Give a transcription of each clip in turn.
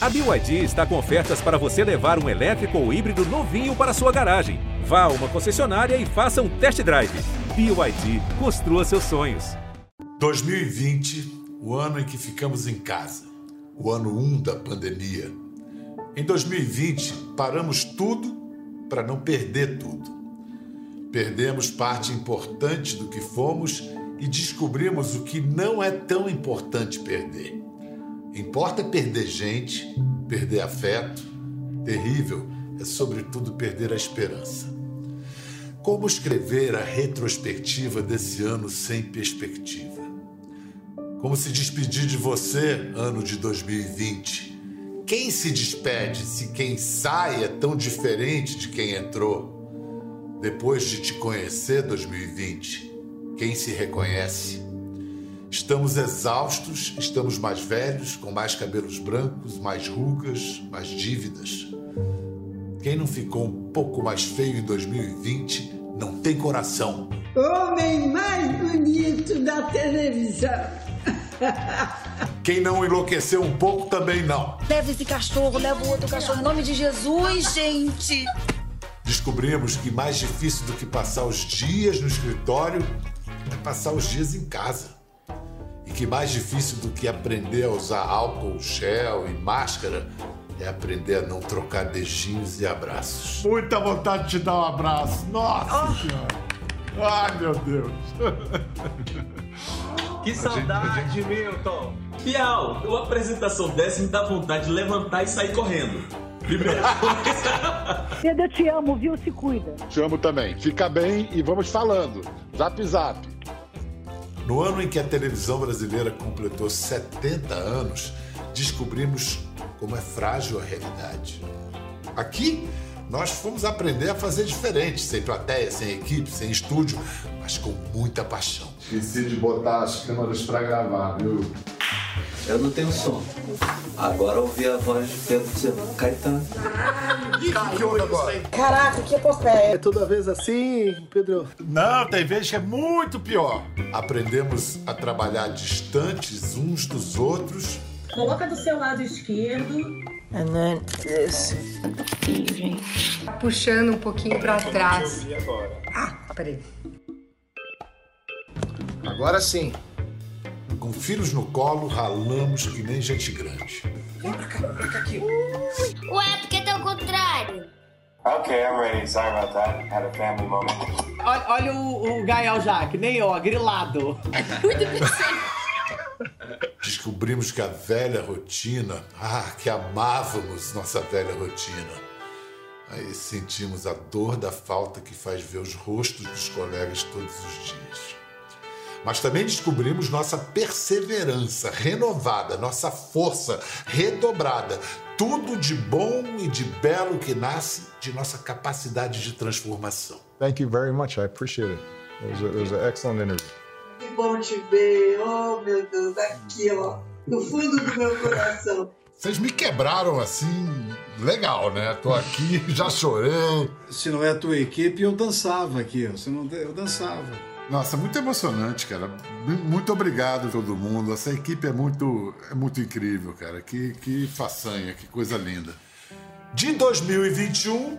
A BYD está com ofertas para você levar um elétrico ou híbrido novinho para sua garagem. Vá a uma concessionária e faça um test drive. BYD, construa seus sonhos. 2020, o ano em que ficamos em casa. O ano 1 um da pandemia. Em 2020, paramos tudo para não perder tudo. Perdemos parte importante do que fomos e descobrimos o que não é tão importante perder. Importa perder gente, perder afeto. Terrível é, sobretudo, perder a esperança. Como escrever a retrospectiva desse ano sem perspectiva? Como se despedir de você, ano de 2020? Quem se despede se quem sai é tão diferente de quem entrou? Depois de te conhecer, 2020, quem se reconhece? Estamos exaustos, estamos mais velhos, com mais cabelos brancos, mais rugas, mais dívidas. Quem não ficou um pouco mais feio em 2020 não tem coração. Homem mais bonito da televisão. Quem não enlouqueceu um pouco também não. Leva esse cachorro, leva o outro cachorro. Em nome de Jesus, gente. Descobrimos que mais difícil do que passar os dias no escritório é passar os dias em casa. E que mais difícil do que aprender a usar álcool, gel e máscara é aprender a não trocar beijinhos e abraços. Muita vontade de te dar um abraço. Nossa oh. Senhora. Ai, meu Deus. Que saudade, Milton. Fial, uma apresentação dessa me dá vontade de levantar e sair correndo. Primeira coisa. Pedro, eu te amo, viu? Se cuida. Te amo também. Fica bem e vamos falando. Zap, zap. No ano em que a televisão brasileira completou 70 anos, descobrimos como é frágil a realidade. Aqui, nós fomos aprender a fazer diferente, sem plateia, sem equipe, sem estúdio, mas com muita paixão. Esqueci de botar as câmeras para gravar, viu? Eu não tenho som. Agora ouvi a voz de Pedro dizendo, Caetano. O que, que houve agora? Caraca, que epopeia. É toda vez assim, Pedro? Não, tem vezes que é muito pior. Aprendemos a trabalhar distantes uns dos outros. Coloca do seu lado esquerdo. And then this. Puxando um pouquinho pra trás. Ah, peraí. Agora sim. Com filhos no colo, ralamos que nem gente grande. Vem pra cá, pra cá aqui. Ué, porque tá ao contrário. Ok, I'm ready. Sorry about that. Had a family moment. Olha, olha o, o Gael já, que nem eu, grilado. Descobrimos que a velha rotina, ah, que amávamos nossa velha rotina. Aí sentimos a dor da falta que faz ver os rostos dos colegas todos os dias. Mas também descobrimos nossa perseverança renovada, nossa força redobrada, tudo de bom e de belo que nasce de nossa capacidade de transformação. Thank you very much. I appreciate it. It was, a, it was an excellent interview. Que bom te ver, oh meu Deus, aqui ó, no fundo do meu coração. Vocês me quebraram assim, legal, né? Tô aqui, já chorei. Se não é a tua equipe, eu dançava aqui, ó. Se não, eu dançava. Nossa, muito emocionante, cara. Muito obrigado a todo mundo. Essa equipe é muito, é muito incrível, cara. Que, que façanha, que coisa linda. De 2021,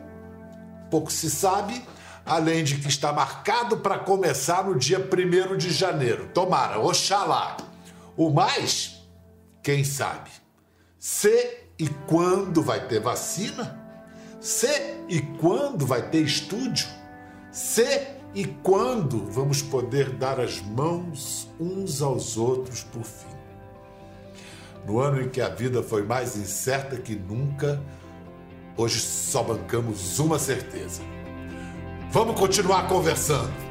pouco se sabe, além de que está marcado para começar no dia 1 de janeiro. Tomara, oxalá. O mais, quem sabe? Se e quando vai ter vacina? Se e quando vai ter estúdio? Se e quando vamos poder dar as mãos uns aos outros por fim? No ano em que a vida foi mais incerta que nunca, hoje só bancamos uma certeza. Vamos continuar conversando.